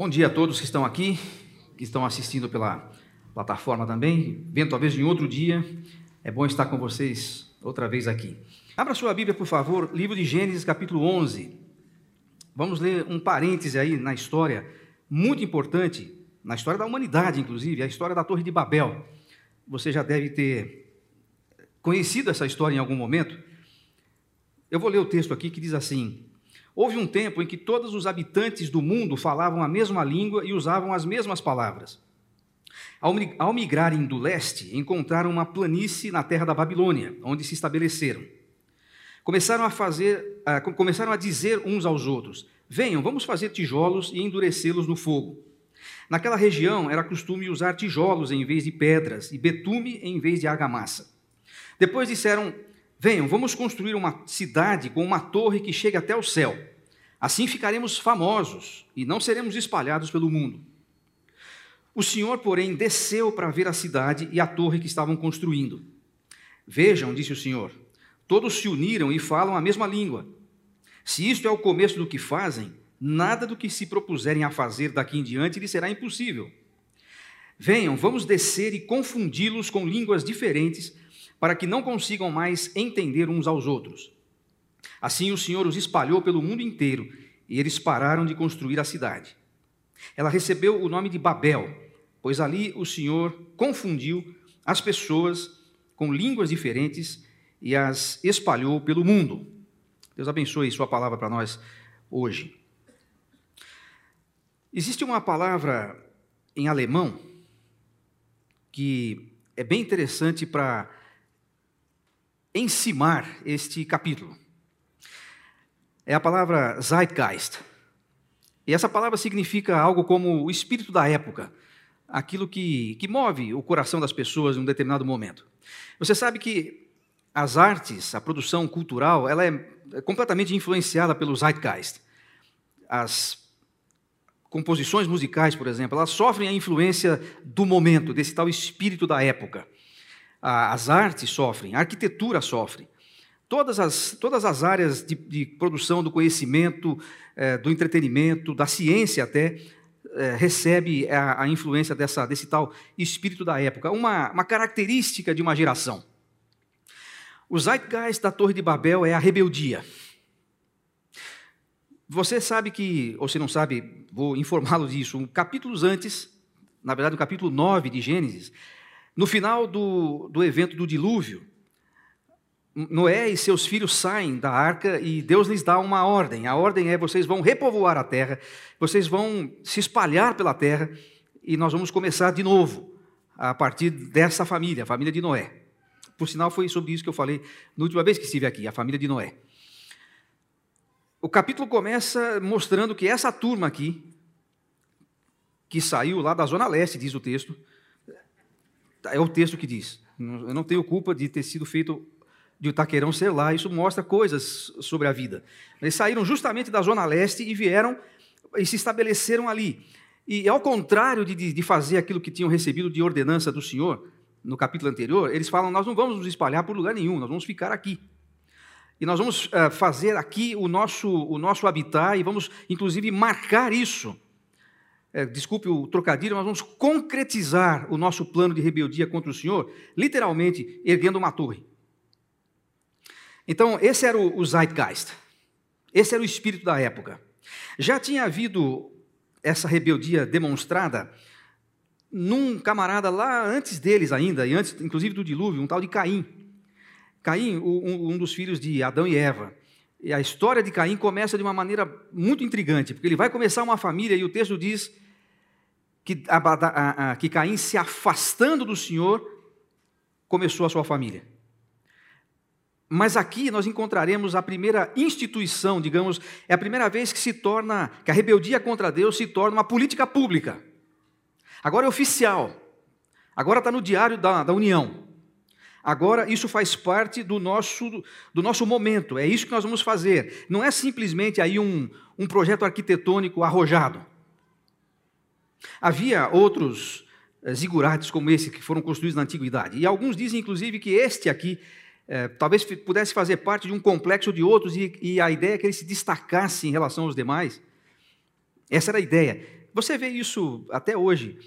Bom dia a todos que estão aqui, que estão assistindo pela plataforma também, vendo talvez em outro dia. É bom estar com vocês outra vez aqui. Abra sua Bíblia, por favor, livro de Gênesis, capítulo 11. Vamos ler um parêntese aí na história, muito importante, na história da humanidade, inclusive, a história da Torre de Babel. Você já deve ter conhecido essa história em algum momento. Eu vou ler o texto aqui que diz assim: Houve um tempo em que todos os habitantes do mundo falavam a mesma língua e usavam as mesmas palavras. Ao migrarem do leste, encontraram uma planície na terra da Babilônia, onde se estabeleceram. Começaram a fazer, começaram a dizer uns aos outros: Venham, vamos fazer tijolos e endurecê-los no fogo. Naquela região era costume usar tijolos em vez de pedras e betume em vez de argamassa. Depois disseram: Venham, vamos construir uma cidade com uma torre que chegue até o céu. Assim ficaremos famosos e não seremos espalhados pelo mundo. O Senhor, porém, desceu para ver a cidade e a torre que estavam construindo. Vejam, disse o Senhor, todos se uniram e falam a mesma língua. Se isto é o começo do que fazem, nada do que se propuserem a fazer daqui em diante lhes será impossível. Venham, vamos descer e confundi-los com línguas diferentes para que não consigam mais entender uns aos outros. Assim o Senhor os espalhou pelo mundo inteiro e eles pararam de construir a cidade. Ela recebeu o nome de Babel, pois ali o Senhor confundiu as pessoas com línguas diferentes e as espalhou pelo mundo. Deus abençoe Sua palavra para nós hoje. Existe uma palavra em alemão que é bem interessante para encimar este capítulo. É a palavra Zeitgeist. E essa palavra significa algo como o espírito da época, aquilo que, que move o coração das pessoas em um determinado momento. Você sabe que as artes, a produção cultural, ela é completamente influenciada pelo Zeitgeist. As composições musicais, por exemplo, elas sofrem a influência do momento, desse tal espírito da época as artes sofrem, a arquitetura sofre. Todas as, todas as áreas de, de produção do conhecimento, é, do entretenimento, da ciência até, é, recebe a, a, influência dessa, desse tal espírito da época, uma, uma característica de uma geração. O zeitgeist da Torre de Babel é a rebeldia. Você sabe que, ou se não sabe, vou informá-lo disso, um capítulos antes, na verdade, o capítulo 9 de Gênesis, no final do, do evento do dilúvio, Noé e seus filhos saem da arca e Deus lhes dá uma ordem. A ordem é: vocês vão repovoar a terra, vocês vão se espalhar pela terra e nós vamos começar de novo a partir dessa família, a família de Noé. Por sinal, foi sobre isso que eu falei na última vez que estive aqui, a família de Noé. O capítulo começa mostrando que essa turma aqui, que saiu lá da zona leste, diz o texto, é o texto que diz. Eu não tenho culpa de ter sido feito de o Taqueirão ser lá, isso mostra coisas sobre a vida. Eles saíram justamente da Zona Leste e vieram e se estabeleceram ali. E ao contrário de, de fazer aquilo que tinham recebido de ordenança do Senhor, no capítulo anterior, eles falam: Nós não vamos nos espalhar por lugar nenhum, nós vamos ficar aqui. E nós vamos uh, fazer aqui o nosso, o nosso habitat e vamos, inclusive, marcar isso é, desculpe o trocadilho, nós vamos concretizar o nosso plano de rebeldia contra o Senhor, literalmente erguendo uma torre. Então, esse era o, Zeitgeist, esse era o espírito da época. Já tinha havido essa rebeldia demonstrada num camarada lá antes deles ainda, e antes inclusive do dilúvio, um tal de Caim. Caim, um, um dos filhos de Adão e Eva. E a história de Caim começa de uma maneira muito intrigante, porque ele vai começar uma família e o texto diz que, a, a, a, que Caim, se afastando do Senhor, começou a sua família. Mas aqui nós encontraremos a primeira instituição, digamos, é a primeira vez que se torna, que a rebeldia contra Deus se torna uma política pública. Agora é oficial. Agora está no diário da, da União. Agora, isso faz parte do nosso, do nosso momento, é isso que nós vamos fazer. Não é simplesmente aí um, um projeto arquitetônico arrojado. Havia outros eh, zigurates como esse que foram construídos na antiguidade, e alguns dizem, inclusive, que este aqui eh, talvez pudesse fazer parte de um complexo de outros, e, e a ideia é que ele se destacasse em relação aos demais. Essa era a ideia. você vê isso até hoje.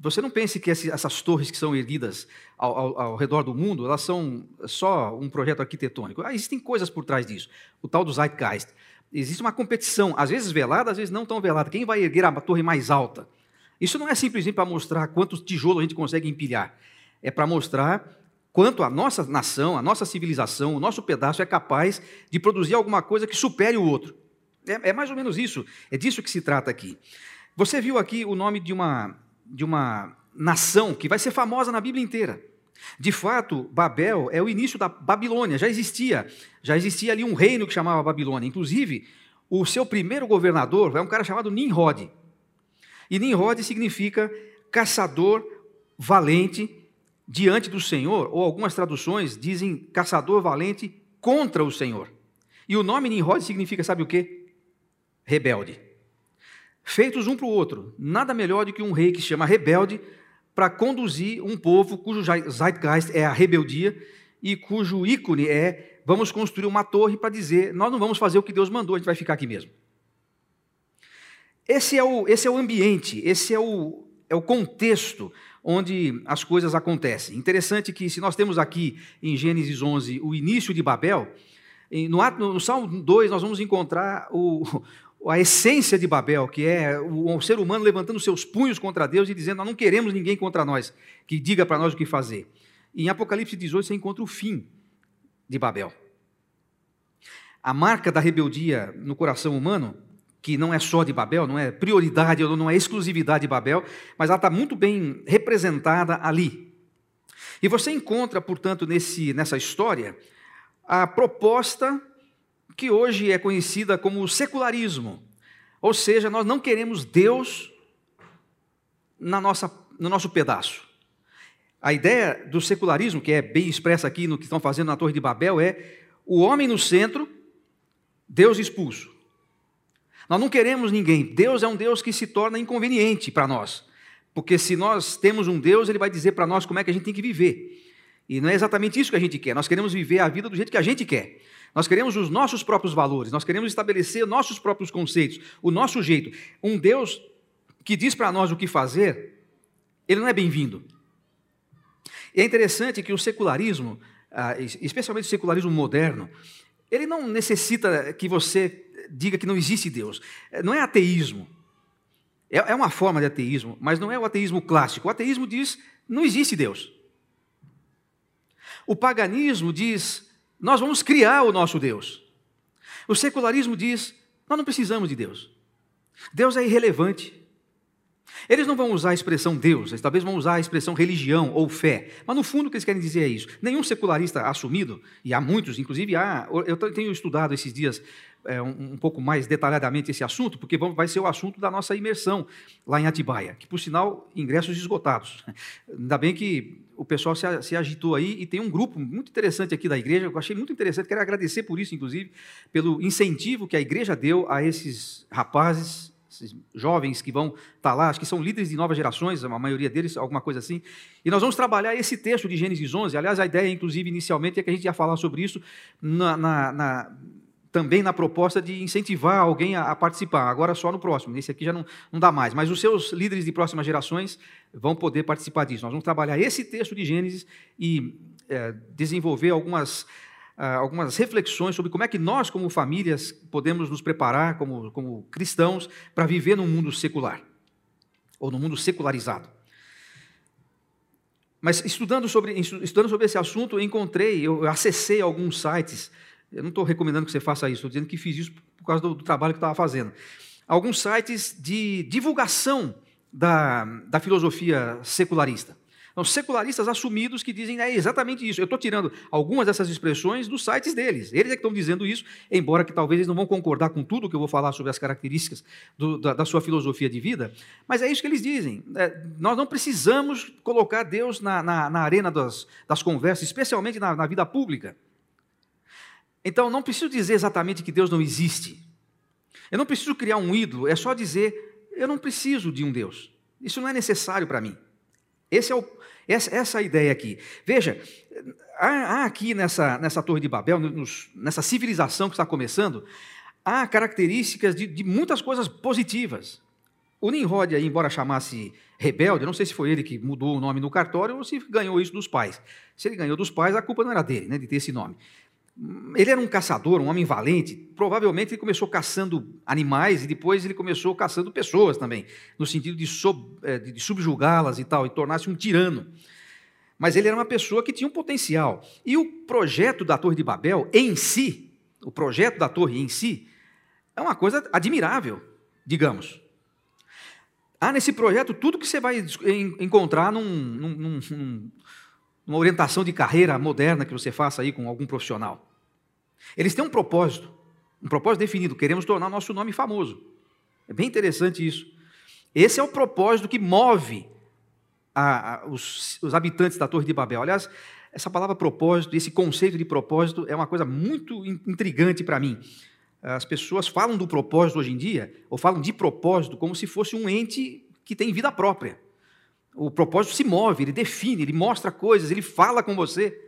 Você não pense que essas torres que são erguidas ao, ao, ao, redor do mundo, elas são só um projeto arquitetônico. Ah, existem coisas por trás disso. O tal do Zeitgeist. Existe uma competição, às vezes velada, às vezes não tão velada. Quem vai erguer a torre mais alta? Isso não é simplesmente para mostrar quantos tijolos a gente consegue empilhar. É para mostrar quanto a nossa nação, a nossa civilização, o nosso pedaço é capaz de produzir alguma coisa que supere o outro. É, é mais ou menos isso. É disso que se trata aqui. Você viu aqui o nome de uma, de uma nação que vai ser famosa na Bíblia inteira. De fato, Babel é o início da Babilônia, já existia. Já existia ali um reino que chamava Babilônia. Inclusive, o seu primeiro governador é um cara chamado Nimrod. E Nimrod significa caçador valente diante do Senhor, ou algumas traduções dizem caçador valente contra o Senhor. E o nome Nimrod significa, sabe o quê? Rebelde feitos um para o outro. Nada melhor do que um rei que se chama rebelde para conduzir um povo cujo zeitgeist é a rebeldia e cujo ícone é vamos construir uma torre para dizer nós não vamos fazer o que Deus mandou, a gente vai ficar aqui mesmo. Esse é o, esse é o ambiente, esse é o, é o contexto onde as coisas acontecem. Interessante que se nós temos aqui em Gênesis 11 o início de Babel, no, no Salmo 2 nós vamos encontrar o, a essência de Babel, que é o, ser humano levantando seus punhos contra Deus e dizendo: Nós não queremos ninguém contra nós, que diga para nós o que fazer. Em Apocalipse 18 você encontra o fim de Babel. A marca da rebeldia no coração humano, que não é só de Babel, não é prioridade não é exclusividade de Babel, mas ela está muito bem representada ali. E você encontra, portanto, nesse, nessa história, a proposta que hoje é conhecida como secularismo. Ou seja, nós não queremos Deus na nossa, no nosso pedaço. A ideia do secularismo, que é bem expressa aqui no que estão fazendo na Torre de Babel, é o homem no centro, Deus expulso. Nós não queremos ninguém. Deus é um Deus que se torna inconveniente para nós. Porque se nós temos um Deus, ele vai dizer para nós como é que a gente tem que viver. E não é exatamente isso que a gente quer. Nós queremos viver a vida do jeito que a gente quer. Nós queremos os nossos próprios valores, nós queremos estabelecer nossos próprios conceitos, o nosso jeito. Um Deus que diz para nós o que fazer, ele não é bem-vindo. E é interessante que o secularismo, ah, especialmente o secularismo moderno, ele não necessita que você diga que não existe Deus. Não é ateísmo. É, é uma forma de ateísmo, mas não é o ateísmo clássico. O ateísmo diz não existe Deus. O paganismo diz nós vamos criar o nosso Deus. O secularismo diz: nós não precisamos de Deus. Deus é irrelevante. Eles não vão usar a expressão Deus, eles talvez vão usar a expressão religião ou fé, mas no fundo o que eles querem dizer é isso. Nenhum secularista assumido, e há muitos, inclusive há, eu tenho estudado esses dias é, um, um, pouco mais detalhadamente esse assunto, porque vai ser o assunto da nossa imersão lá em Atibaia, que por sinal, ingressos esgotados. Ainda bem que o pessoal se, se, agitou aí e tem um grupo muito interessante aqui da igreja, eu achei muito interessante, quero agradecer por isso, inclusive, pelo incentivo que a igreja deu a esses rapazes, esses jovens que vão estar tá lá, acho que são líderes de novas gerações, a maioria deles, alguma coisa assim. E nós vamos trabalhar esse texto de Gênesis 11. Aliás, a ideia, inclusive, inicialmente, é que a gente ia falar sobre isso na, na, na também na proposta de incentivar alguém a, a, participar, agora só no próximo, nesse aqui já não, não dá mais, mas os seus líderes de próximas gerações vão poder participar disso. Nós vamos trabalhar esse texto de Gênesis e é, desenvolver algumas, ah, algumas reflexões sobre como é que nós, como famílias, podemos nos preparar como, como cristãos para viver num mundo secular, ou num mundo secularizado. Mas estudando sobre, estudando sobre esse assunto, eu encontrei, eu acessei alguns sites eu não estou recomendando que você faça isso, estou dizendo que fiz isso por causa do, do trabalho que estava fazendo. Alguns sites de divulgação da, da filosofia secularista. Então, secularistas assumidos que dizem é exatamente isso. Eu estou tirando algumas dessas expressões dos sites deles. Eles é que estão dizendo isso, embora que talvez eles não vão concordar com tudo que eu vou falar sobre as características do, da, da, sua filosofia de vida, mas é isso que eles dizem. É, nós não precisamos colocar Deus na, na, na arena das, das conversas, especialmente na, na vida pública. Então, não preciso dizer exatamente que Deus não existe. Eu não preciso criar um ídolo, é só dizer, eu não preciso de um Deus. Isso não é necessário para mim. É o, essa, essa é a ideia aqui. Veja, há, há aqui nessa, nessa Torre de Babel, nos, nessa civilização que está começando, há características de, de muitas coisas positivas. O Nimrod, aí, embora chamasse rebelde, eu não sei se foi ele que mudou o nome no cartório ou se ganhou isso dos pais. Se ele ganhou dos pais, a culpa não era dele, né, de ter esse nome. Ele era um caçador, um homem valente. Provavelmente ele começou caçando animais e depois ele começou caçando pessoas também, no sentido de, sub, é, de subjugá-las e tal, e tornar-se um tirano. Mas ele era uma pessoa que tinha um potencial. E o projeto da Torre de Babel em si, o projeto da torre em si, é uma coisa admirável, digamos. Há nesse projeto tudo que você vai encontrar num, num, num, numa orientação de carreira moderna que você faça aí com algum profissional. Eles têm um propósito, um propósito definido. Queremos tornar nosso nome famoso. É bem interessante isso. Esse é o propósito que move a, a, os, os habitantes da Torre de Babel. Aliás, essa palavra propósito, esse conceito de propósito é uma coisa muito intrigante para mim. As pessoas falam do propósito hoje em dia, ou falam de propósito, como se fosse um ente que tem vida própria. O propósito se move, ele define, ele mostra coisas, ele fala com você.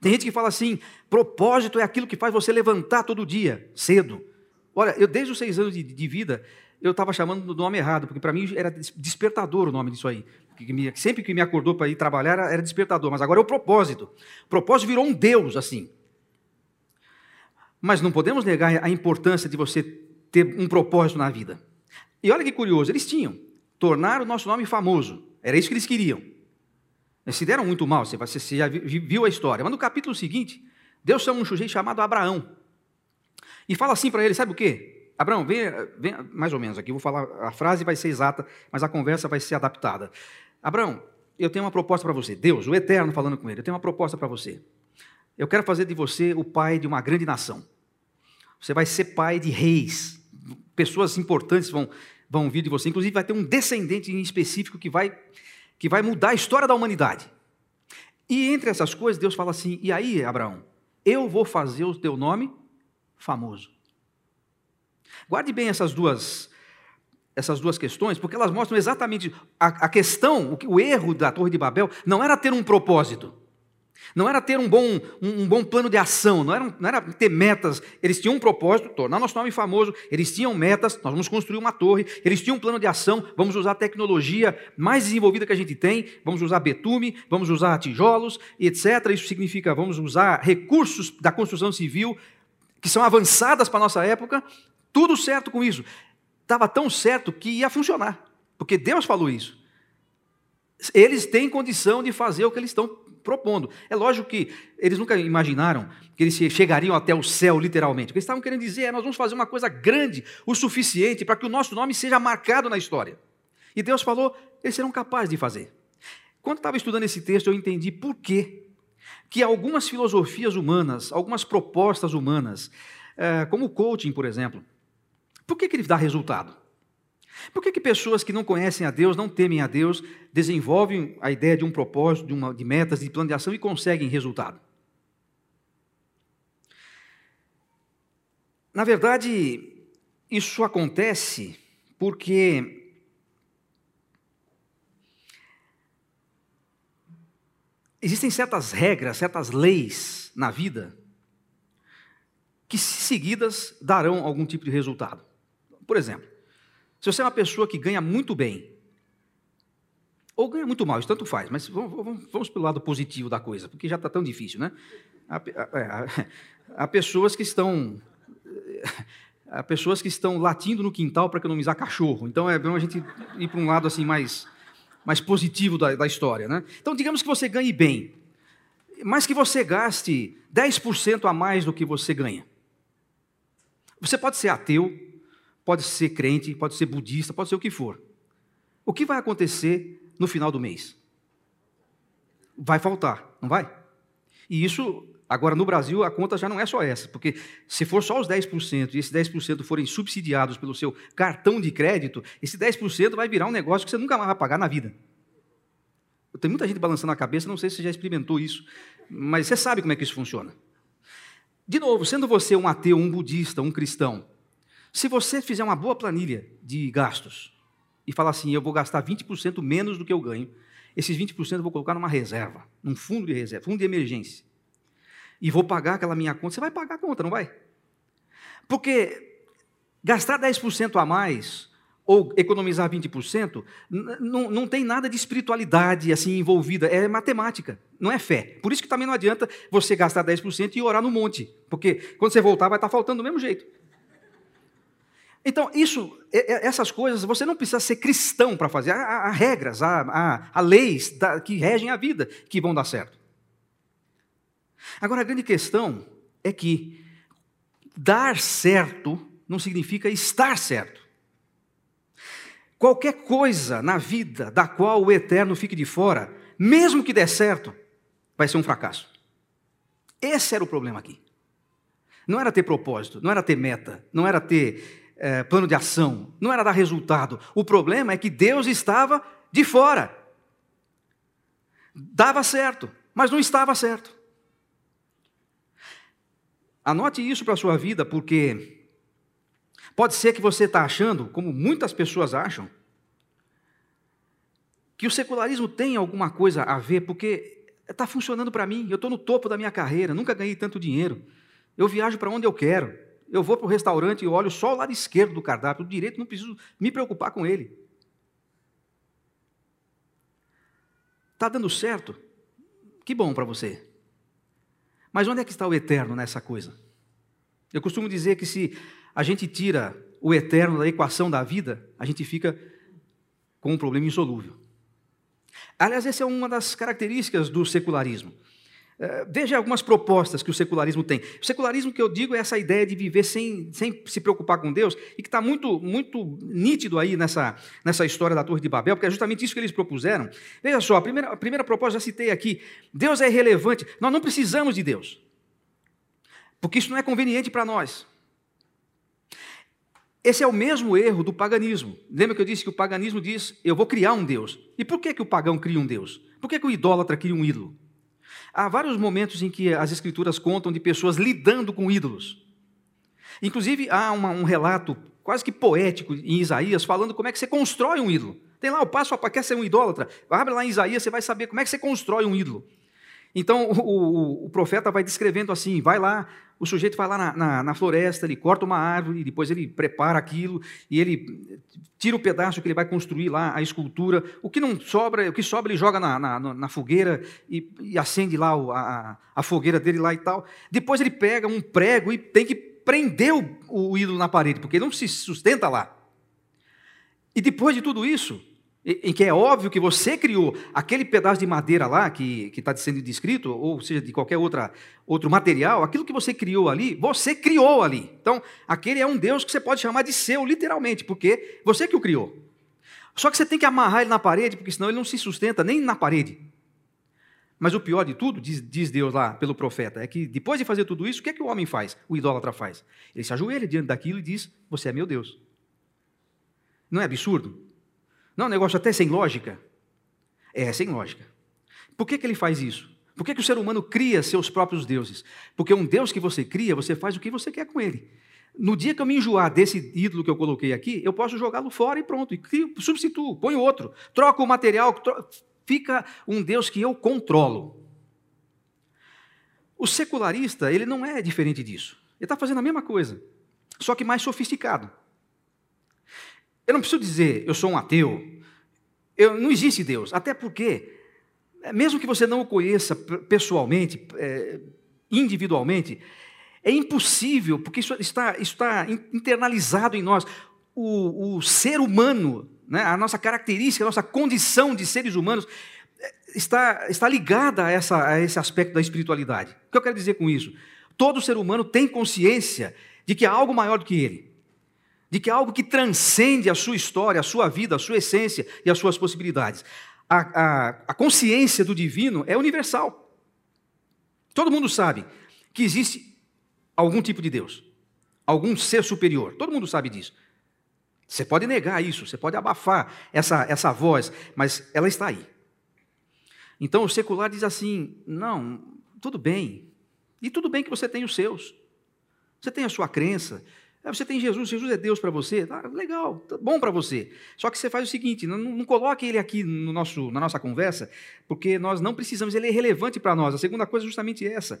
Tem gente que fala assim: propósito é aquilo que faz você levantar todo dia, cedo. Olha, eu desde os seis anos de, de vida, eu estava chamando do nome errado, porque para mim era despertador o nome disso aí. sempre que me acordou para ir trabalhar era despertador, mas agora é o propósito. O propósito virou um Deus, assim. Mas não podemos negar a importância de você ter um propósito na vida. E olha que curioso, eles tinham. Tornar o nosso nome famoso. Era isso que eles queriam. Eles se deram muito mal, você já viu a história. Mas no capítulo seguinte, Deus chama um sujeito chamado Abraão. E fala assim para ele: sabe o quê? Abraão, vem, vem, mais ou menos aqui, vou falar, a frase vai ser exata, mas a conversa vai ser adaptada. Abraão, eu tenho uma proposta para você. Deus, o Eterno falando com ele, eu tenho uma proposta para você. Eu quero fazer de você o pai de uma grande nação. Você vai ser pai de reis. Pessoas importantes vão, vão vir de você. Inclusive, vai ter um descendente em específico que vai, que vai mudar a história da humanidade. E entre essas coisas, Deus fala assim: e aí, Abraão, eu vou fazer o teu nome famoso. Guarde bem essas duas, essas duas questões, porque elas mostram exatamente a, a questão, o, o erro da Torre de Babel não era ter um propósito. Não era ter um bom, um, um bom plano de ação, não era, não era, ter metas. Eles tinham um propósito, tornar nosso nome famoso, eles tinham metas, nós vamos construir uma torre, eles tinham um plano de ação, vamos usar a tecnologia mais desenvolvida que a gente tem, vamos usar betume, vamos usar tijolos, etc. Isso significa vamos usar recursos da construção civil que são avançadas para a nossa época, tudo certo com isso. Estava tão certo que ia funcionar, porque Deus falou isso. Eles têm condição de fazer o que eles estão propondo. É lógico que eles nunca imaginaram que eles chegariam até o céu, literalmente. O que eles estavam querendo dizer é: nós vamos fazer uma coisa grande o suficiente para que o nosso nome seja marcado na história. E Deus falou: eles serão capazes de fazer. Quando estava estudando esse texto, eu entendi por quê que algumas filosofias humanas, algumas propostas humanas, eh, como o coaching, por exemplo, por que, que ele dá resultado? Por que, que pessoas que não conhecem a Deus, não temem a Deus, desenvolvem a ideia de um propósito, de, uma, de metas, de plano de ação e conseguem resultado? Na verdade, isso acontece porque existem certas regras, certas leis na vida que, se seguidas, darão algum tipo de resultado. Por exemplo, se você é uma pessoa que ganha muito bem, ou ganha muito mal, isso tanto faz, mas vamos, vamos, pelo lado positivo da coisa, porque já está tão difícil, né? Há, há, há, pessoas que estão. Há pessoas que estão latindo no quintal para economizar cachorro. Então é bom a gente ir para um lado assim mais, mais positivo da, da história, né? Então digamos que você ganhe bem, mas que você gaste 10% a mais do que você ganha. Você pode ser ateu, pode ser crente, pode ser budista, pode ser o que for. O que vai acontecer no final do mês? Vai faltar, não vai? E isso, agora no Brasil, a conta já não é só essa, porque se for só os 10% e esses 10% forem subsidiados pelo seu cartão de crédito, esse 10% vai virar um negócio que você nunca mais vai pagar na vida. Tem muita gente balançando a cabeça, não sei se você já experimentou isso, mas você sabe como é que isso funciona. De novo, sendo você um ateu, um budista, um cristão, se você fizer uma boa planilha de gastos e falar assim, eu vou gastar 20% menos do que eu ganho, esses 20% eu vou colocar numa reserva, num fundo de reserva, fundo de emergência. E vou pagar aquela minha conta. Você vai pagar a conta, não vai? Porque gastar 10% a mais ou economizar 20%, não, não tem nada de espiritualidade assim envolvida, é matemática, não é fé. Por isso que também não adianta você gastar 10% e orar no monte, porque quando você voltar vai estar faltando do mesmo jeito. Então, isso, essas coisas, você não precisa ser cristão para fazer. Há, há regras, há, há, há leis que regem a vida que vão dar certo. Agora, a grande questão é que dar certo não significa estar certo. Qualquer coisa na vida da qual o eterno fique de fora, mesmo que dê certo, vai ser um fracasso. Esse era o problema aqui. Não era ter propósito, não era ter meta, não era ter é, plano de ação, não era dar resultado. O problema é que Deus estava de fora. Dava certo, mas não estava certo. Anote isso para a sua vida, porque pode ser que você está achando, como muitas pessoas acham, que o secularismo tem alguma coisa a ver, porque está funcionando para mim, eu estou no topo da minha carreira, nunca ganhei tanto dinheiro, eu viajo para onde eu quero, eu vou para o restaurante e olho só o lado esquerdo do cardápio, o direito não preciso me preocupar com ele. Está dando certo? Que bom para você. Mas onde é que está o eterno nessa coisa? Eu costumo dizer que se a gente tira o eterno da equação da vida, a gente fica com um problema insolúvel. Aliás, essa é uma das características do secularismo. Eh, veja algumas propostas que o secularismo tem. O secularismo que eu digo é essa ideia de viver sem, sem se preocupar com Deus, e que está muito, muito nítido aí nessa, nessa história da Torre de Babel, porque é justamente isso que eles propuseram. Veja só, a primeira, a primeira proposta, já citei aqui: Deus é irrelevante, nós não precisamos de Deus, porque isso não é conveniente para nós. Esse é o mesmo erro do paganismo. Lembra que eu disse que o paganismo diz: eu vou criar um Deus. E por que, que o pagão cria um Deus? Por que, que o idólatra cria um ídolo? Há vários momentos em que as escrituras contam de pessoas lidando com ídolos. Inclusive, há uma, um relato quase que poético em Isaías falando como é que você constrói um ídolo. Tem lá o passo a quer ser um idólatra? Abre lá em Isaías, você vai saber como é que você constrói um ídolo. Então, o, o, o profeta vai descrevendo assim: vai lá, o sujeito vai lá na, na, na, floresta, ele corta uma árvore, depois ele prepara aquilo e ele tira o pedaço que ele vai construir lá, a escultura. O que não sobra, o que sobra ele joga na, na, na fogueira e, e, acende lá a, a, fogueira dele lá e tal. Depois ele pega um prego e tem que prender o, o ídolo na parede, porque ele não se sustenta lá. E depois de tudo isso, em que é óbvio que você criou aquele pedaço de madeira lá que está sendo descrito, ou seja, de qualquer outra, outro material, aquilo que você criou ali, você criou ali. Então, aquele é um Deus que você pode chamar de seu, literalmente, porque você que o criou. Só que você tem que amarrar ele na parede, porque senão ele não se sustenta nem na parede. Mas o pior de tudo, diz, diz Deus lá pelo profeta, é que depois de fazer tudo isso, o que é que o homem faz? O idólatra faz? Ele se ajoelha diante daquilo e diz: Você é meu Deus. Não é absurdo? Não negócio até sem lógica? É, sem lógica. Por que, que ele faz isso? Por que, que o ser humano cria seus próprios deuses? Porque um Deus que você cria, você faz o que você quer com ele. No dia que eu me enjoar desse ídolo que eu coloquei aqui, eu posso jogá-lo fora e pronto. E crio, substituo, ponho outro. Troco o material, tro... fica um Deus que eu controlo. O secularista, ele não é diferente disso. Ele está fazendo a mesma coisa, só que mais sofisticado. Eu não preciso dizer, eu sou um ateu. Eu, não existe Deus. Até porque, mesmo que você não o conheça pessoalmente, é, individualmente, é impossível, porque isso está, isso está internalizado em nós. O, o ser humano, né, a nossa característica, a nossa condição de seres humanos, é, está, está ligada a, essa, a esse aspecto da espiritualidade. O que eu quero dizer com isso? Todo ser humano tem consciência de que há algo maior do que ele de que é algo que transcende a sua história, a sua vida, a sua essência e as suas possibilidades. A, a, a consciência do divino é universal. Todo mundo sabe que existe algum tipo de Deus, algum ser superior. Todo mundo sabe disso. Você pode negar isso, você pode abafar essa, essa voz, mas ela está aí. Então o secular diz assim: não, tudo bem. E tudo bem que você tem os seus. Você tem a sua crença, você tem Jesus, Jesus é Deus para você, tá, legal, tá bom para você. Só que você faz o seguinte: não, não coloque ele aqui no nosso, na nossa conversa, porque nós não precisamos, ele é relevante para nós. A segunda coisa é justamente essa.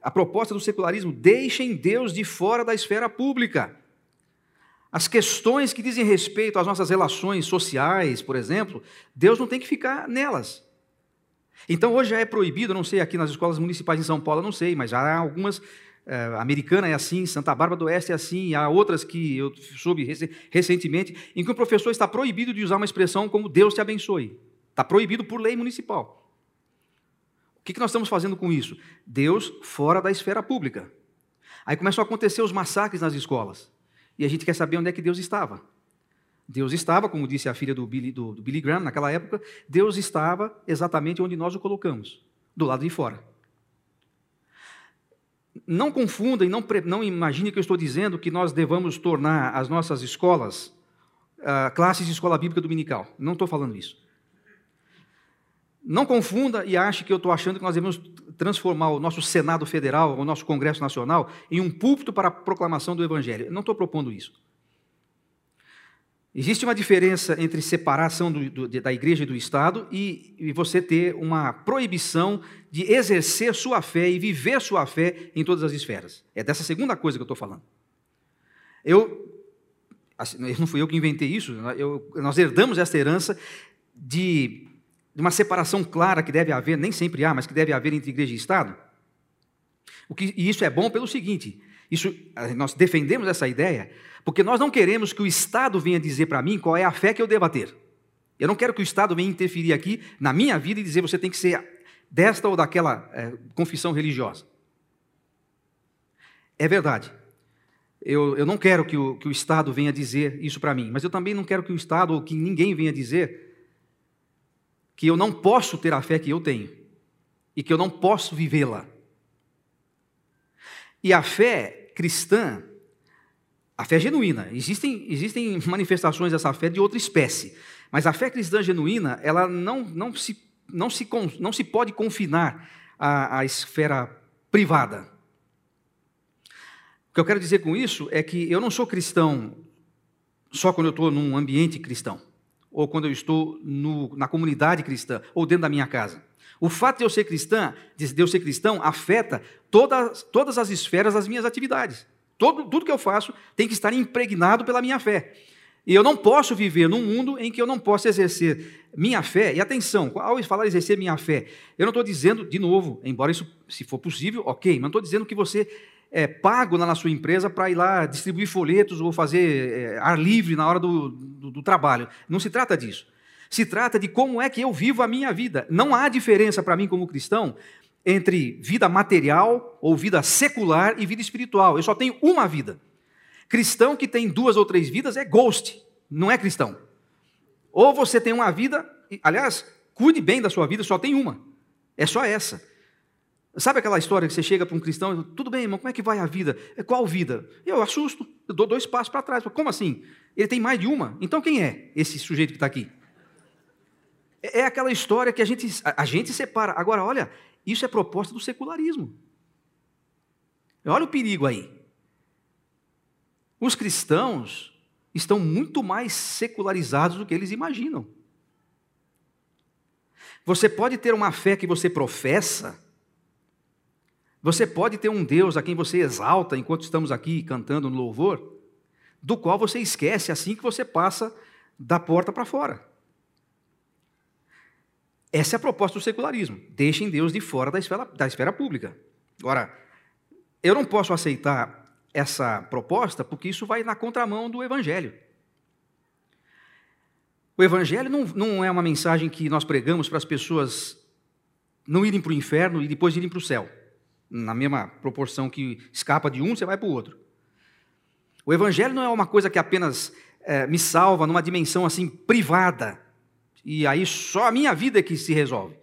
A proposta do secularismo: deixem Deus de fora da esfera pública. As questões que dizem respeito às nossas relações sociais, por exemplo, Deus não tem que ficar nelas. Então hoje já é proibido, não sei aqui nas escolas municipais em São Paulo, não sei, mas já há algumas é, Americana é assim, Santa Bárbara do Oeste é assim, há outras que eu soube recentemente, em que o professor está proibido de usar uma expressão como Deus te abençoe. Está proibido por lei municipal. O que nós estamos fazendo com isso? Deus fora da esfera pública. Aí começam a acontecer os massacres nas escolas. E a gente quer saber onde é que Deus estava. Deus estava, como disse a filha do Billy, do, do Billy Graham naquela época, Deus estava exatamente onde nós o colocamos, do lado de fora. Não confunda e não, não imagine que eu estou dizendo que nós devamos tornar as nossas escolas uh, classes de escola bíblica dominical. Não estou falando isso. Não confunda e ache que eu estou achando que nós devemos transformar o nosso Senado Federal, o nosso Congresso Nacional, em um púlpito para a proclamação do Evangelho. Não estou propondo isso. Existe uma diferença entre separação do, do, da igreja e do Estado e, e, você ter uma proibição de exercer sua fé e viver sua fé em todas as esferas. É dessa segunda coisa que eu estou falando. Eu, assim, não fui eu que inventei isso, eu, nós herdamos essa herança de, de uma separação clara que deve haver, nem sempre há, mas que deve haver entre igreja e Estado. O que, e isso é bom pelo seguinte: isso, nós defendemos essa ideia porque nós não queremos que o Estado venha dizer para mim qual é a fé que eu devo ter. Eu não quero que o Estado venha interferir aqui na minha vida e dizer você tem que ser desta ou daquela é, confissão religiosa. É verdade. Eu, eu não quero que o, que o Estado venha dizer isso para mim, mas eu também não quero que o Estado ou que ninguém venha dizer que eu não posso ter a fé que eu tenho e que eu não posso vivê-la. E a fé cristã a fé genuína. Existem, existem manifestações dessa fé de outra espécie. Mas a fé cristã genuína, ela não, não, se, não, se, não se pode confinar à, à esfera privada. O que eu quero dizer com isso é que eu não sou cristão só quando eu estou num ambiente cristão, ou quando eu estou no, na comunidade cristã, ou dentro da minha casa. O fato de eu ser cristã, de eu ser cristão, afeta todas, todas as esferas das minhas atividades. Todo, tudo que eu faço tem que estar impregnado pela minha fé. E eu não posso viver num mundo em que eu não possa exercer minha fé. E atenção, ao falar exercer minha fé, eu não estou dizendo, de novo, embora isso, se for possível, ok, mas não estou dizendo que você é pago lá na sua empresa para ir lá distribuir folhetos ou fazer é, ar livre na hora do, do, do trabalho. Não se trata disso. Se trata de como é que eu vivo a minha vida. Não há diferença para mim como cristão entre vida material ou vida secular e vida espiritual. Eu só tenho uma vida. Cristão que tem duas ou três vidas é ghost, não é cristão. Ou você tem uma vida, aliás, cuide bem da sua vida, só tem uma. É só essa. Sabe aquela história que você chega para um cristão e tudo bem, irmão, como é que vai a vida? É qual vida? Eu assusto, eu dou dois passos para trás. Como assim? Ele tem mais de uma? Então quem é esse sujeito que está aqui? É, é aquela história que a gente, a gente separa. Agora, olha, isso é proposta do secularismo. Olha o perigo aí. Os cristãos estão muito mais secularizados do que eles imaginam. Você pode ter uma fé que você professa, você pode ter um Deus a quem você exalta enquanto estamos aqui cantando no louvor, do qual você esquece assim que você passa da porta para fora. Essa é a proposta do secularismo. Deixem Deus de fora da esfera, da esfera pública. Agora, eu não posso aceitar essa proposta porque isso vai na contramão do Evangelho. O Evangelho não, não é uma mensagem que nós pregamos para as pessoas não irem para o inferno e depois irem para o céu. Na mesma proporção que escapa de um, você vai para o outro. O Evangelho não é uma coisa que apenas é, me salva numa dimensão assim privada e aí só a minha vida é que se resolve.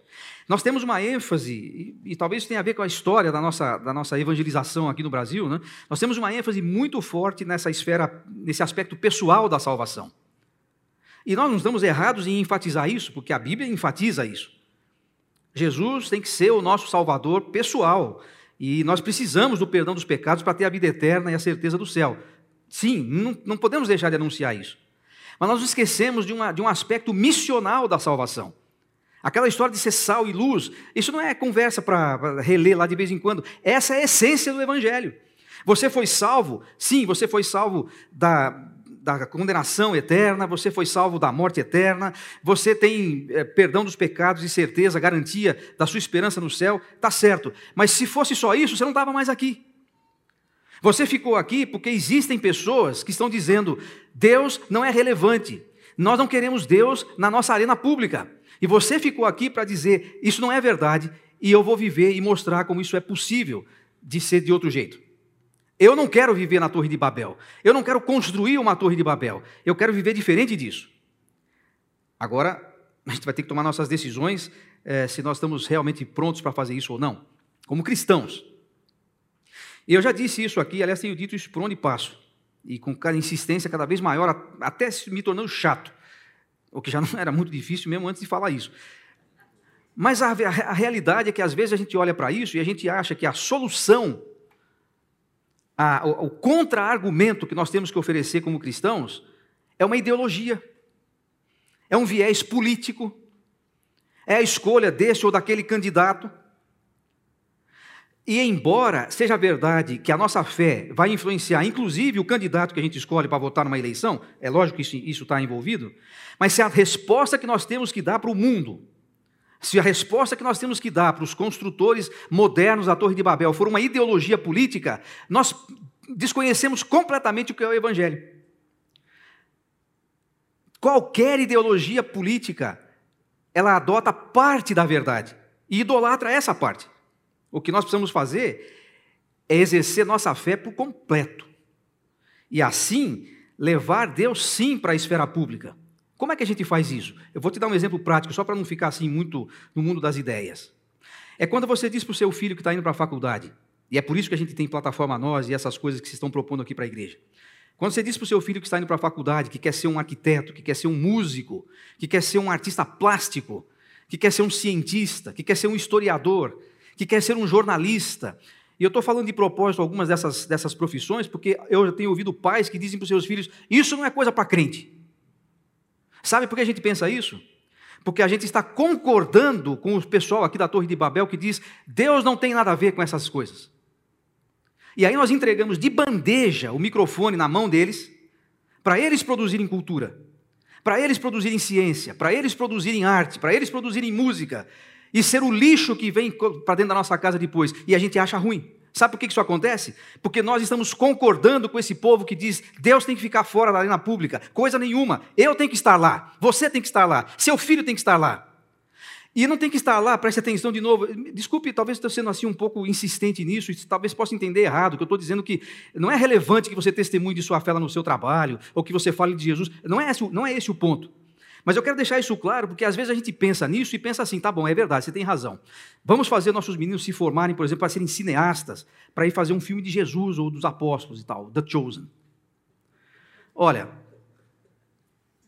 Nós temos uma ênfase, e, e, talvez tenha a ver com a história da nossa, da nossa evangelização aqui no Brasil, né? nós temos uma ênfase muito forte nessa esfera, nesse aspecto pessoal da salvação. E nós não estamos errados em enfatizar isso, porque a Bíblia enfatiza isso. Jesus tem que ser o nosso Salvador pessoal, e nós precisamos do perdão dos pecados para ter a vida eterna e a certeza do céu. Sim, não, não podemos deixar de anunciar isso. Mas nós esquecemos de, uma, de um aspecto missional da salvação. Aquela história de ser sal e luz, isso não é conversa para reler lá de vez em quando. Essa é a essência do Evangelho. Você foi salvo, sim, você foi salvo da, da condenação eterna, você foi salvo da morte eterna, você tem é, perdão dos pecados e certeza, garantia da sua esperança no céu, tá certo. Mas se fosse só isso, você não estava mais aqui. Você ficou aqui porque existem pessoas que estão dizendo: Deus não é relevante, nós não queremos Deus na nossa arena pública. E você ficou aqui para dizer: Isso não é verdade, e eu vou viver e mostrar como isso é possível de ser de outro jeito. Eu não quero viver na Torre de Babel. Eu não quero construir uma Torre de Babel. Eu quero viver diferente disso. Agora, a gente vai ter que tomar nossas decisões é, se nós estamos realmente prontos para fazer isso ou não, como cristãos. E eu já disse isso aqui, aliás, tenho dito isso por onde passo, e com cada insistência cada vez maior, até me tornando chato, o que já não era muito difícil mesmo antes de falar isso. Mas a, a, realidade é que às vezes a gente olha para isso e a gente acha que a solução a, o, o contra-argumento que nós temos que oferecer como cristãos é uma ideologia, é um viés político, é a escolha desse ou daquele candidato. E embora seja verdade que a nossa fé vai influenciar, inclusive, o candidato que a gente escolhe para votar numa eleição, é lógico que isso está envolvido, mas se a resposta que nós temos que dar para o mundo se a resposta que nós temos que dar para os construtores modernos da Torre de Babel for uma ideologia política, nós desconhecemos completamente o que é o Evangelho. Qualquer ideologia política, ela adota parte da verdade e idolatra essa parte. O que nós precisamos fazer é exercer nossa fé por completo. E assim, levar Deus sim para a esfera pública. Como é que a gente faz isso? Eu vou te dar um exemplo prático, só para não ficar assim muito no mundo das ideias. É quando você diz para o seu filho que está indo para a faculdade, e é por isso que a gente tem plataforma nós e essas coisas que se estão propondo aqui para a igreja. Quando você diz para o seu filho que está indo para a faculdade, que quer ser um arquiteto, que quer ser um músico, que quer ser um artista plástico, que quer ser um cientista, que quer ser um historiador, que quer ser um jornalista. E eu estou falando de propósito algumas dessas, dessas profissões, porque eu já tenho ouvido pais que dizem para os seus filhos: isso não é coisa para crente. Sabe por que a gente pensa isso? Porque a gente está concordando com o pessoal aqui da Torre de Babel que diz: Deus não tem nada a ver com essas coisas. E aí nós entregamos de bandeja o microfone na mão deles, para eles produzirem cultura, para eles produzirem ciência, para eles produzirem arte, para eles produzirem música, e ser o lixo que vem para dentro da nossa casa depois, e a gente acha ruim. Sabe por que isso acontece? Porque nós estamos concordando com esse povo que diz: Deus tem que ficar fora da arena pública, coisa nenhuma. Eu tenho que estar lá, você tem que estar lá, seu filho tem que estar lá. E não tem que estar lá, preste atenção de novo. Desculpe, talvez estou sendo assim um pouco insistente nisso, talvez possa entender errado, que eu estou dizendo que não é relevante que você testemunhe de sua fé lá no seu trabalho, ou que você fale de Jesus. Não é esse, não é esse o ponto. Mas eu quero deixar isso claro, porque às vezes a gente pensa nisso e pensa assim, tá bom, é verdade, você tem razão. Vamos fazer nossos meninos se formarem, por exemplo, para serem cineastas, para ir fazer um filme de Jesus ou dos apóstolos e tal, The Chosen. Olha,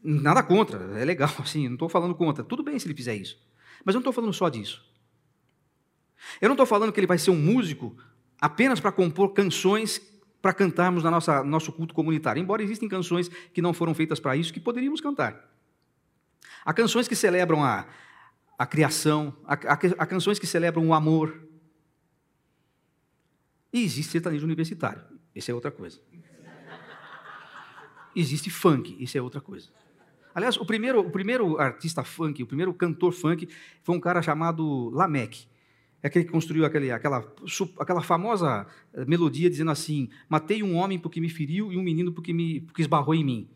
nada contra, é legal, assim, não estou falando contra. Tudo bem se ele fizer isso. Mas eu não estou falando só disso. Eu não estou falando que ele vai ser um músico apenas para compor canções para cantarmos no nosso culto comunitário, embora existem canções que não foram feitas para isso, que poderíamos cantar. Há canções que celebram a, a criação, há, há, canções que celebram o amor. E existe sertanejo universitário, isso é outra coisa. Existe funk, isso é outra coisa. Aliás, o primeiro, o primeiro artista funk, o primeiro cantor funk, foi um cara chamado Lamech. É aquele que construiu aquele, aquela, aquela famosa melodia dizendo assim: Matei um homem porque me feriu e um menino porque, me, porque esbarrou em mim.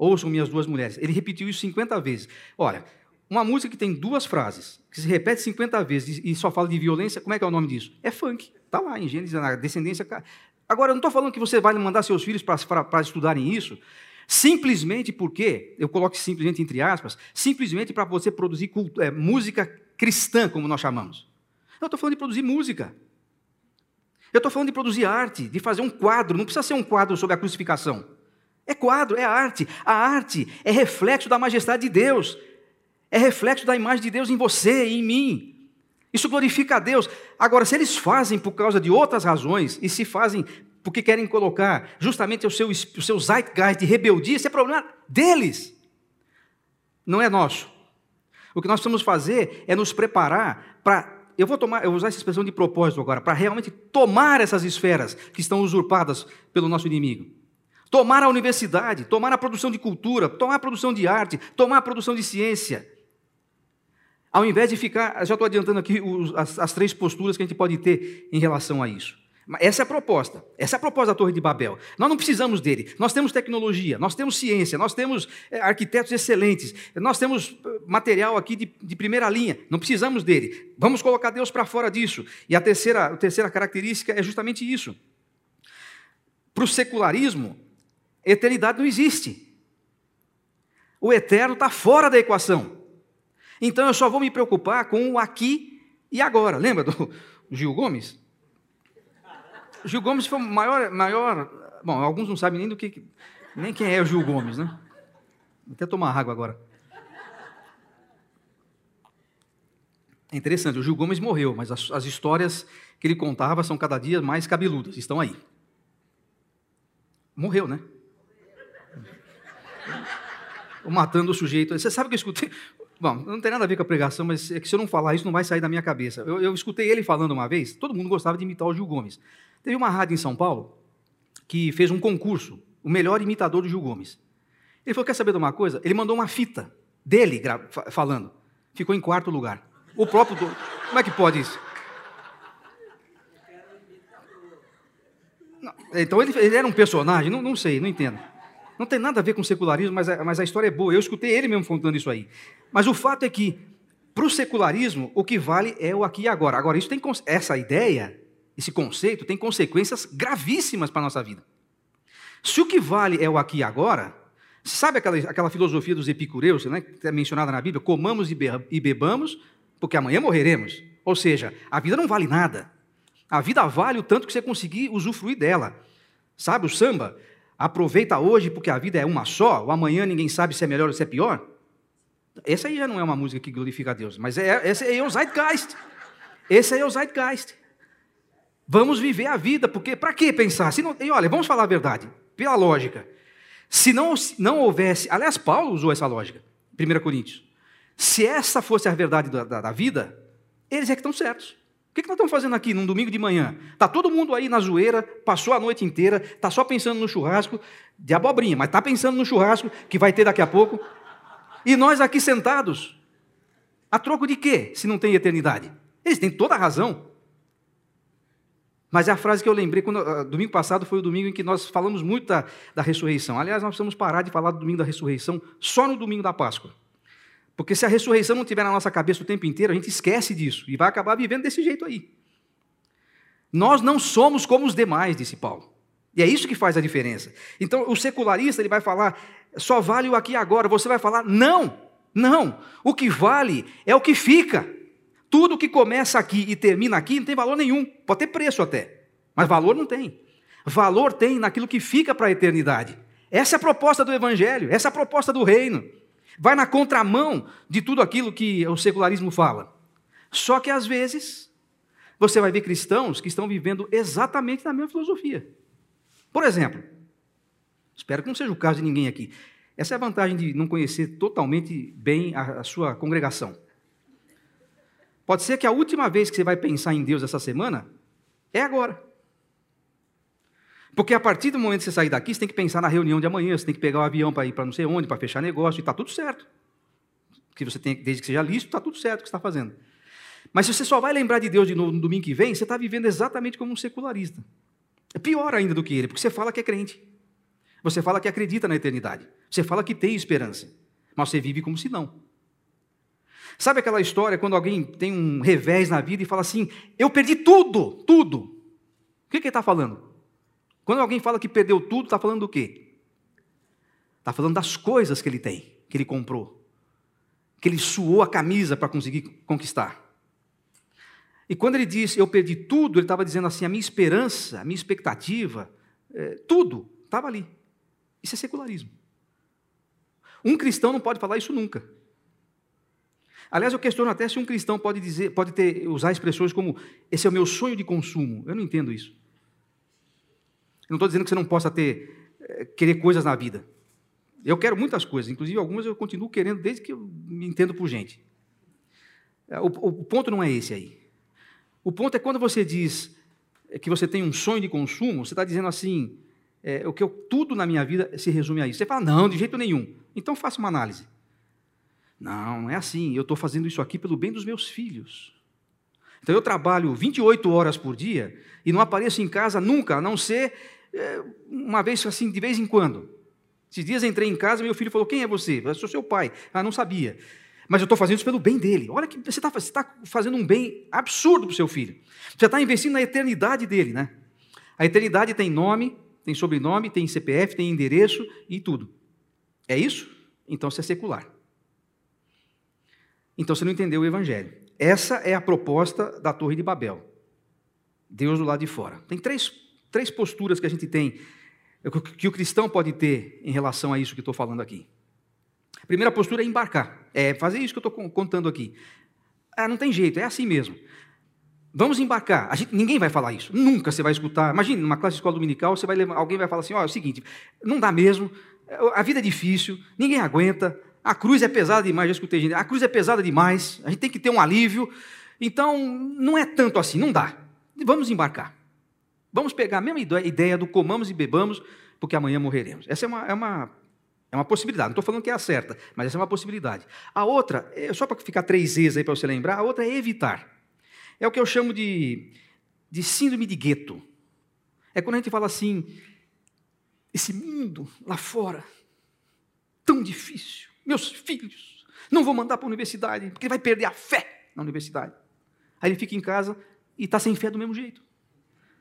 Ouçam minhas duas mulheres. Ele repetiu isso 50 vezes. Olha, uma música que tem duas frases, que se repete 50 vezes e só fala de violência, como é que é o nome disso? É funk. Está lá em Gênesis, na descendência. Agora, eu não estou falando que você vai mandar seus filhos para estudarem isso, simplesmente porque, eu coloco simplesmente entre aspas, simplesmente para você produzir culto, é, música cristã, como nós chamamos. Eu estou falando de produzir música. Eu estou falando de produzir arte, de fazer um quadro. Não precisa ser um quadro sobre a crucificação. É quadro, é arte. A arte é reflexo da majestade de Deus. É reflexo da imagem de Deus em você e em mim. Isso glorifica a Deus. Agora, se eles fazem por causa de outras razões, e se fazem porque querem colocar justamente o seu, o seu zeitgeist de rebeldia, isso é problema deles. Não é nosso. O que nós precisamos fazer é nos preparar para. Eu vou, tomar, eu vou usar essa expressão de propósito agora, para realmente tomar essas esferas que estão usurpadas pelo nosso inimigo tomar a universidade, tomar a produção de cultura, tomar a produção de arte, tomar a produção de ciência. Ao invés de ficar, já estou adiantando aqui os, as, as três posturas que a gente pode ter em relação a isso. Essa é a proposta. Essa é a proposta da Torre de Babel. Nós não precisamos dele. Nós temos tecnologia, nós temos ciência, nós temos é, arquitetos excelentes, nós temos eh, material aqui de, de primeira linha. Não precisamos dele. Vamos colocar Deus para fora disso. E a terceira, a terceira característica é justamente isso. Para o secularismo, eternidade não existe. O eterno está fora da equação. Então eu só vou me preocupar com o aqui e agora. Lembra do Gil Gomes? Gil Gomes foi o maior, maior. Bom, alguns não sabem nem do que. Nem quem é o Gil Gomes, né? Vou até tomar água agora. É interessante, o Gil Gomes morreu, mas as, as histórias que ele contava são cada dia mais cabeludas, estão aí. Morreu, né? Matando o sujeito. Você sabe que eu escutei? Bom, não tem nada a ver com a pregação, mas é que se eu não falar isso, não vai sair da minha cabeça. Eu, eu escutei ele falando uma vez, todo mundo gostava de imitar o Gil Gomes. Teve uma rádio em São Paulo que fez um concurso, o melhor imitador do Gil Gomes. Ele falou: quer saber de uma coisa? Ele mandou uma fita dele falando. Ficou em quarto lugar. O próprio. Do... Como é que pode isso? Não, então ele, ele, era um personagem? Não, não, sei, não entendo. Não tem nada a ver com secularismo, mas a, mas a história é boa. Eu escutei ele mesmo contando isso aí. Mas o fato é que, para o secularismo, o que vale é o aqui e agora. Agora, isso tem essa ideia esse conceito tem consequências gravíssimas para a nossa vida. Se o que vale é o aqui e agora, sabe aquela, aquela filosofia dos epicureus, né, que é mencionada na Bíblia? Comamos e bebamos, porque amanhã morreremos. Ou seja, a vida não vale nada. A vida vale o tanto que você conseguir usufruir dela. Sabe o samba? Aproveita hoje porque a vida é uma só, o amanhã ninguém sabe se é melhor ou se é pior. Essa aí já não é uma música que glorifica a Deus, mas é, esse aí é o Zeitgeist. Esse aí é o Zeitgeist. Vamos viver a vida, porque para que pensar? Se não, e olha, vamos falar a verdade, pela lógica. Se não, não houvesse. Aliás, Paulo usou essa lógica, 1 Coríntios. Se essa fosse a verdade da, da, da vida, eles é que estão certos. O que, nós estamos fazendo aqui num domingo de manhã? Está todo mundo aí na zoeira, passou a noite inteira, está só pensando no churrasco de abobrinha, mas está pensando no churrasco que vai ter daqui a pouco. E nós aqui sentados, a troco de quê, se não tem eternidade? Eles têm toda a razão. Mas é a frase que eu lembrei, quando, uh, domingo passado foi o domingo em que nós falamos muito da, da ressurreição. Aliás, nós precisamos parar de falar do domingo da ressurreição só no domingo da Páscoa. Porque se a ressurreição não estiver na nossa cabeça o tempo inteiro, a gente esquece disso e vai acabar vivendo desse jeito aí. Nós não somos como os demais, disse Paulo. E é isso que faz a diferença. Então, o secularista ele vai falar, só vale o aqui e agora. Você vai falar, não, não. O que vale é o que fica. Tudo que começa aqui e termina aqui não tem valor nenhum. Pode ter preço até, mas valor não tem. Valor tem naquilo que fica para a eternidade. Essa é a proposta do Evangelho, essa é a proposta do reino. Vai na contramão de tudo aquilo que o secularismo fala. Só que às vezes você vai ver cristãos que estão vivendo exatamente na mesma filosofia. Por exemplo, espero que não seja o caso de ninguém aqui. Essa é a vantagem de não conhecer totalmente bem a, a sua congregação. Pode ser que a última vez que você vai pensar em Deus essa semana é agora. Porque a partir do momento que você sair daqui, você tem que pensar na reunião de amanhã, você tem que pegar o avião para ir para não sei onde, para fechar negócio, e está tudo certo. Que você tem, desde que seja listo, está tudo certo o que você está fazendo. Mas se você só vai lembrar de Deus de novo no domingo que vem, você está vivendo exatamente como um secularista. É pior ainda do que ele, porque você fala que é crente. Você fala que acredita na eternidade. Você fala que tem esperança. Mas você vive como se não. Sabe aquela história quando alguém tem um revés na vida e fala assim: Eu perdi tudo, tudo. O que, que ele está falando? Quando alguém fala que perdeu tudo, está falando do quê? Está falando das coisas que ele tem, que ele comprou, que ele suou a camisa para conseguir conquistar. E quando ele diz eu perdi tudo, ele estava dizendo assim: a minha esperança, a minha expectativa, é, tudo estava ali. Isso é secularismo. Um cristão não pode falar isso nunca. Aliás, eu questiono até se um cristão pode dizer, pode ter, usar expressões como esse é o meu sonho de consumo. Eu não entendo isso. Não estou dizendo que você não possa ter, é, querer coisas na vida. Eu quero muitas coisas, inclusive algumas eu continuo querendo desde que eu me entendo por gente. Eh, o, o ponto não é esse aí. O ponto é quando você diz que você tem um sonho de consumo, você está dizendo assim: é, o que eu, tudo na minha vida se resume a isso. Você fala, não, de jeito nenhum. Então faça uma análise. Não, não é assim. Eu estou fazendo isso aqui pelo bem dos meus filhos. Então eu trabalho 28 horas por dia e não apareço em casa nunca, a não ser é, uma vez assim, de vez em quando. Esses dias entrei em casa e meu filho falou: Quem é você? Eu sou seu pai. Ah, não sabia. Mas eu estou fazendo isso pelo bem dele. Olha que você está tá fazendo um bem absurdo para o seu filho. Você está investindo na eternidade dele, né? A eternidade tem nome, tem sobrenome, tem CPF, tem endereço e tudo. É isso? Então você é secular. Então você não entendeu o Evangelho. Essa é a proposta da Torre de Babel. Deus do lado de fora. Tem três, três posturas que a gente tem, que o cristão pode ter em relação a isso que estou falando aqui. A primeira postura é embarcar, é fazer isso que eu estou contando aqui. Ah, não tem jeito, é assim mesmo. Vamos embarcar. Gente, ninguém vai falar isso. Nunca você vai escutar. Imagine, numa classe de escola dominical, você vai levar, alguém vai falar assim: ó, oh, é o seguinte, não dá mesmo, a vida é difícil, ninguém aguenta, a cruz é pesada demais, já escutei gente, a cruz é pesada demais, a gente tem que ter um alívio. Então, não é tanto assim, não dá. Vamos embarcar. Vamos pegar a mesma ideia do comamos e bebamos, porque amanhã morreremos. Essa é uma, é uma, é uma possibilidade. Não estou falando que é a certa, mas essa é uma possibilidade. A outra, é, só para ficar três vezes aí para você lembrar, a outra é evitar. É o que eu chamo de, de síndrome de gueto. É quando a gente fala assim, esse mundo lá fora, tão difícil, meus filhos, não vou mandar para a universidade, porque ele vai perder a fé na universidade. Aí ele fica em casa e está sem fé do mesmo jeito.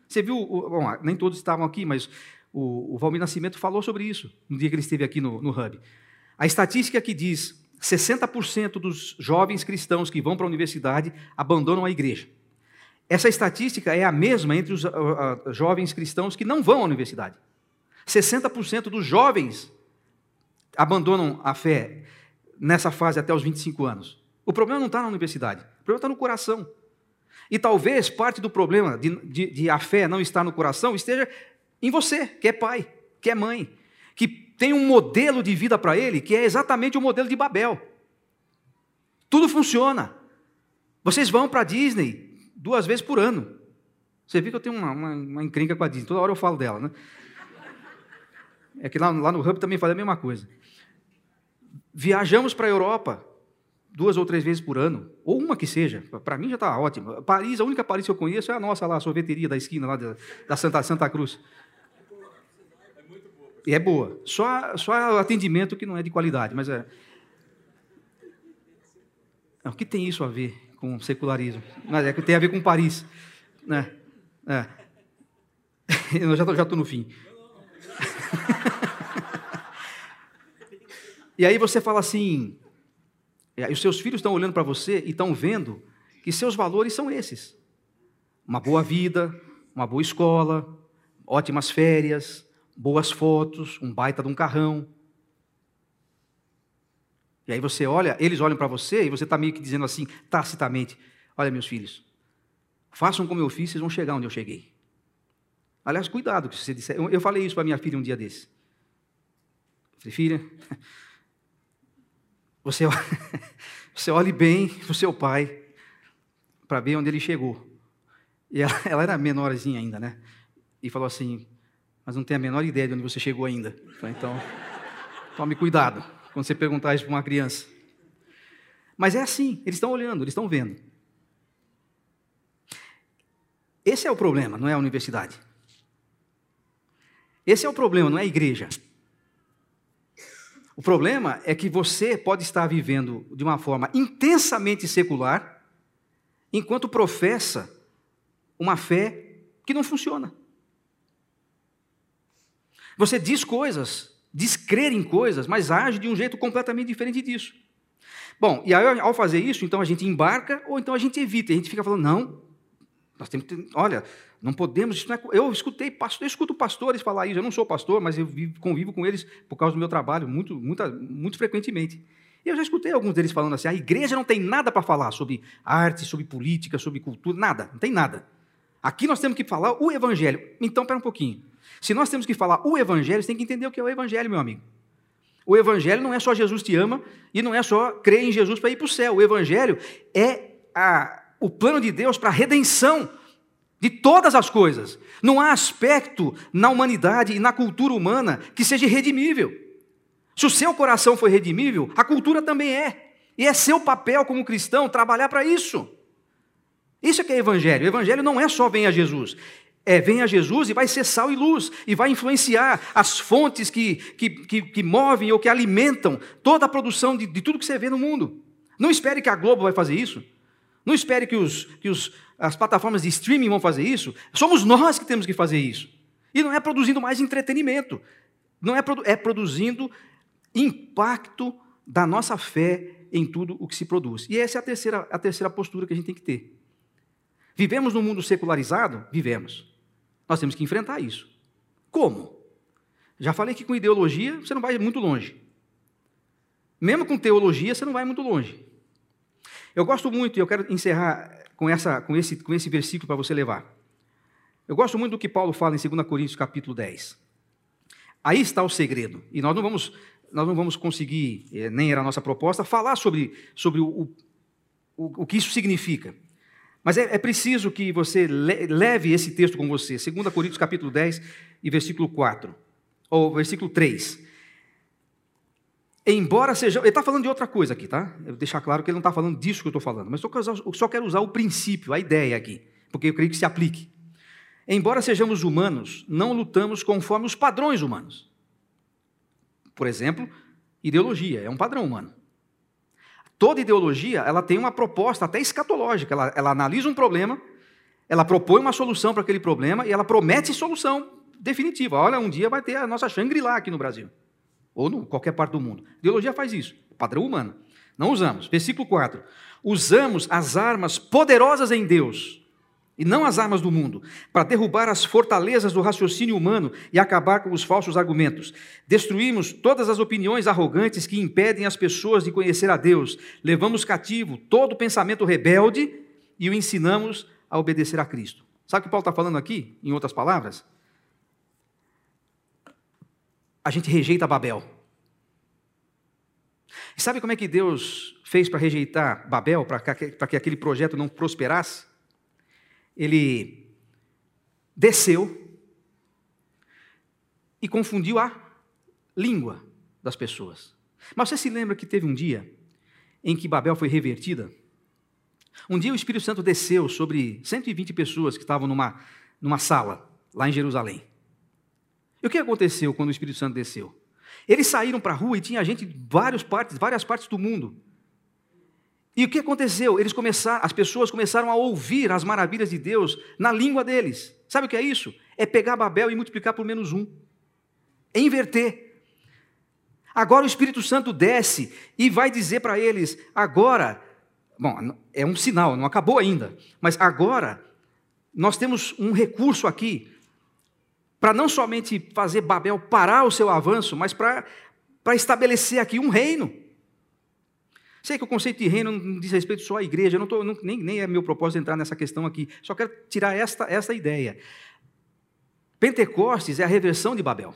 Você viu, bom, nem todos estavam aqui, mas o, o Valmir Nascimento falou sobre isso no dia que ele esteve aqui no, no Hub. A estatística que diz 60% dos jovens cristãos que vão para a universidade abandonam a igreja. Essa estatística é a mesma entre os jovens cristãos que não vão à universidade. 60% dos jovens abandonam a fé nessa fase até os 25 anos. O problema não está na universidade, o problema está no coração. E talvez parte do problema de, de, de, a fé não estar no coração esteja em você, que é pai, que é mãe, que tem um modelo de vida para ele que é exatamente o modelo de Babel. Tudo funciona. Vocês vão para a Disney duas vezes por ano. Você viu que eu tenho uma, uma, uma, encrenca com a Disney, toda hora eu falo dela, né? É que lá, lá no Hub também faz a mesma coisa. Viajamos para a Europa duas ou três vezes por ano, ou uma que seja, para mim já está ótimo. Paris, a única Paris que eu conheço é a nossa lá, a sorveteria da esquina lá da, da Santa, Santa Cruz. E é boa. Só, só atendimento que não é de qualidade, mas é. O que tem isso a ver com secularismo? Mas é que tem a ver com Paris. Né? É. Eu já estou no fim. e aí você fala assim, e os seus filhos estão olhando para você e estão vendo que seus valores são esses: uma boa vida, uma boa escola, ótimas férias, boas fotos, um baita de um carrão. E aí você olha, eles olham para você e você está meio que dizendo assim, tacitamente: Olha, meus filhos, façam como eu fiz, vocês vão chegar onde eu cheguei. Aliás, cuidado que você disser. Eu, eu falei isso para minha filha um dia desse. falei, filha, você, você olhe bem para o seu pai para ver onde ele chegou. E ela, ela, era menorzinha ainda, né? E falou assim: Mas não tem a menor ideia de onde você chegou ainda. Falei, então, tome cuidado quando você perguntar isso para uma criança. Mas é assim, eles estão olhando, eles estão vendo. Esse é o problema, não é a universidade. Esse é o problema, não é a igreja. O problema é que você pode estar vivendo de uma forma intensamente secular, enquanto professa uma fé que não funciona. Você diz coisas, diz crer em coisas, mas age de um jeito completamente diferente disso. Bom, e aí, ao fazer isso, então a gente embarca ou então a gente evita. A gente fica falando, não, nós temos que, olha, não podemos, não é, eu escutei, eu escuto pastores falar isso, eu não sou pastor, mas eu vivo, convivo com eles por causa do meu trabalho muito, muito, muito frequentemente. Eu já escutei alguns deles falando assim: a igreja não tem nada para falar sobre arte, sobre política, sobre cultura, nada, não tem nada. Aqui nós temos que falar o evangelho. Então, espera um pouquinho. Se nós temos que falar o evangelho, você tem que entender o que é o evangelho, meu amigo. O evangelho não é só Jesus te ama e não é só crer em Jesus para ir para o céu. O evangelho é a, o plano de Deus para a redenção de todas as coisas. Não há aspecto na humanidade e na cultura humana que seja redimível. Se o seu coração foi redimível, a cultura também é. E é seu papel como cristão trabalhar para isso. Isso é que é evangelho. O evangelho não é só venha Jesus. É, venha Jesus e vai ser sal e luz, e vai influenciar as fontes que, que, que, que movem ou que alimentam toda a produção de, de tudo que você vê no mundo. Não espere que a Globo vai fazer isso. Não espere que, os, que os, as plataformas de streaming vão fazer isso. Somos nós que temos que fazer isso. E não é produzindo mais entretenimento. Não é, é produzindo impacto da nossa fé em tudo o que se produz. E essa é a terceira, a terceira postura que a gente tem que ter. Vivemos num mundo secularizado? Vivemos. Nós temos que enfrentar isso. Como? Já falei que com ideologia você não vai muito longe. Mesmo com teologia, você não vai muito longe. Eu gosto muito, e eu quero encerrar com, essa, com, esse, com esse versículo para você levar. Eu gosto muito do que Paulo fala em 2 Coríntios capítulo 10. Aí está o segredo. E nós não vamos, nós não vamos conseguir, eh, nem era a nossa proposta, falar sobre, sobre o, o, o que isso significa. Mas é, é, preciso que você leve esse texto com você. 2 Coríntios capítulo 10 e versículo 4. Ou versículo 3. Embora seja. Ele está falando de outra coisa aqui, tá? Eu vou deixar claro que ele não está falando disso que eu estou falando, mas eu só quero usar o princípio, a ideia aqui, porque eu creio que se aplique. Embora sejamos humanos, não lutamos conforme os padrões humanos. Por exemplo, ideologia é um padrão humano. Toda ideologia ela tem uma proposta até escatológica. Ela, ela analisa um problema, ela propõe uma solução para aquele problema e ela promete solução definitiva. Olha, um dia vai ter a nossa Shangri-La aqui no Brasil ou em qualquer parte do mundo. A ideologia faz isso, padrão humano. Não usamos. Versículo 4. Usamos as armas poderosas em Deus, e não as armas do mundo, para derrubar as fortalezas do raciocínio humano e acabar com os falsos argumentos. Destruímos todas as opiniões arrogantes que impedem as pessoas de conhecer a Deus. Levamos cativo todo pensamento rebelde e o ensinamos a obedecer a Cristo. Sabe o que Paulo está falando aqui, em outras palavras? A gente rejeita Babel. E sabe como é que Deus fez para rejeitar Babel, para que aquele projeto não prosperasse? Ele desceu e confundiu a língua das pessoas. Mas você se lembra que teve um dia em que Babel foi revertida? Um dia o Espírito Santo desceu sobre 120 pessoas que estavam numa, numa sala, lá em Jerusalém. E o que aconteceu quando o Espírito Santo desceu? Eles saíram para a rua e tinha gente de várias partes, várias partes do mundo. E o que aconteceu? Eles começaram, as pessoas começaram a ouvir as maravilhas de Deus na língua deles. Sabe o que é isso? É pegar Babel e multiplicar por menos um. É inverter. Agora o Espírito Santo desce e vai dizer para eles: agora, bom, é um sinal, não acabou ainda, mas agora nós temos um recurso aqui para não somente fazer Babel parar o seu avanço, mas para, estabelecer aqui um reino. Sei que o conceito de reino não diz respeito só à igreja, não tô, não, nem, nem é meu propósito entrar nessa questão aqui, só quero tirar esta, esta ideia. Pentecostes é a reversão de Babel.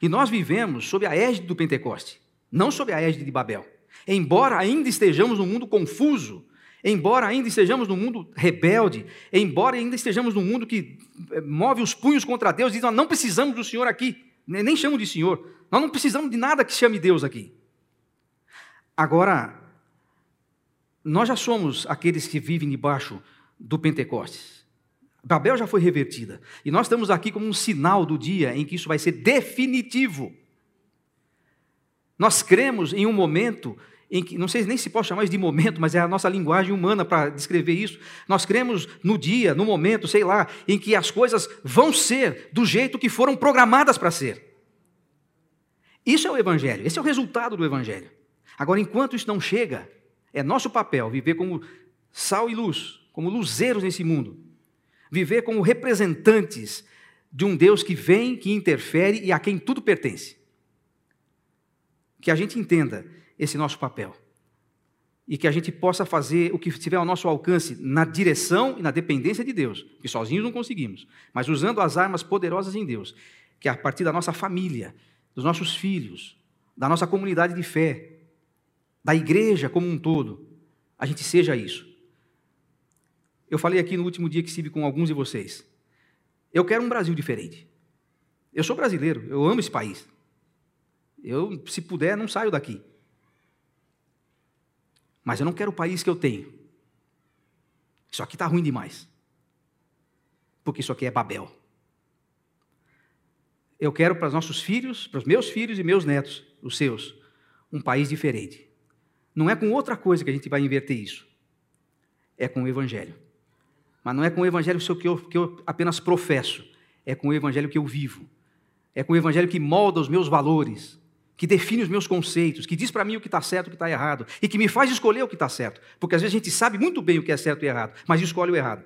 E nós vivemos sob a égide do Pentecoste, não sob a égide de Babel. Embora ainda estejamos num mundo confuso, Embora ainda estejamos num mundo rebelde, embora ainda estejamos num mundo que eh, move os punhos contra Deus, diz: nós não precisamos do Senhor aqui, nem chamo de Senhor, nós não precisamos de nada que chame Deus aqui. Agora, nós já somos aqueles que vivem debaixo do Pentecostes. Babel já foi revertida. E nós estamos aqui como um sinal do dia em que isso vai ser definitivo. Nós cremos em um momento em que, não sei nem se pode chamar isso de momento, mas é a nossa linguagem humana para descrever isso. Nós cremos no dia, no momento, sei lá, em que as coisas vão ser do jeito que foram programadas para ser. Isso é o Evangelho, esse é o resultado do Evangelho. Agora, enquanto isso não chega, é nosso papel viver como sal e luz, como luzeiros nesse mundo, viver como representantes de um Deus que vem, que interfere e a quem tudo pertence. Que a gente entenda esse nosso papel. E que a gente possa fazer o que estiver ao nosso alcance na direção e na dependência de Deus, que sozinhos não conseguimos, mas usando as armas poderosas em Deus, que é a partir da nossa família, dos nossos filhos, da nossa comunidade de fé, da igreja como um todo, a gente seja isso. Eu falei aqui no último dia que estive com alguns de vocês. Eu quero um Brasil diferente. Eu sou brasileiro, eu amo esse país. Eu, se puder, não saio daqui. Mas eu não quero o país que eu tenho. Isso aqui está ruim demais. Porque isso aqui é Babel. Eu quero para os nossos filhos, para os meus filhos e meus netos, os seus, um país diferente. Não é com outra coisa que a gente vai inverter isso. É com o Evangelho. Mas não é com o Evangelho que eu, que eu apenas professo. É com o Evangelho que eu vivo. É com o Evangelho que molda os meus valores, que define os meus conceitos, que diz para mim o que está certo e o que está errado, e que me faz escolher o que está certo. Porque às vezes a gente sabe muito bem o que é certo e errado, mas escolhe o errado.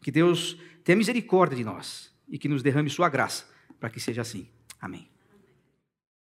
Que Deus tenha misericórdia de nós e que nos derrame Sua graça para que seja assim. Amém.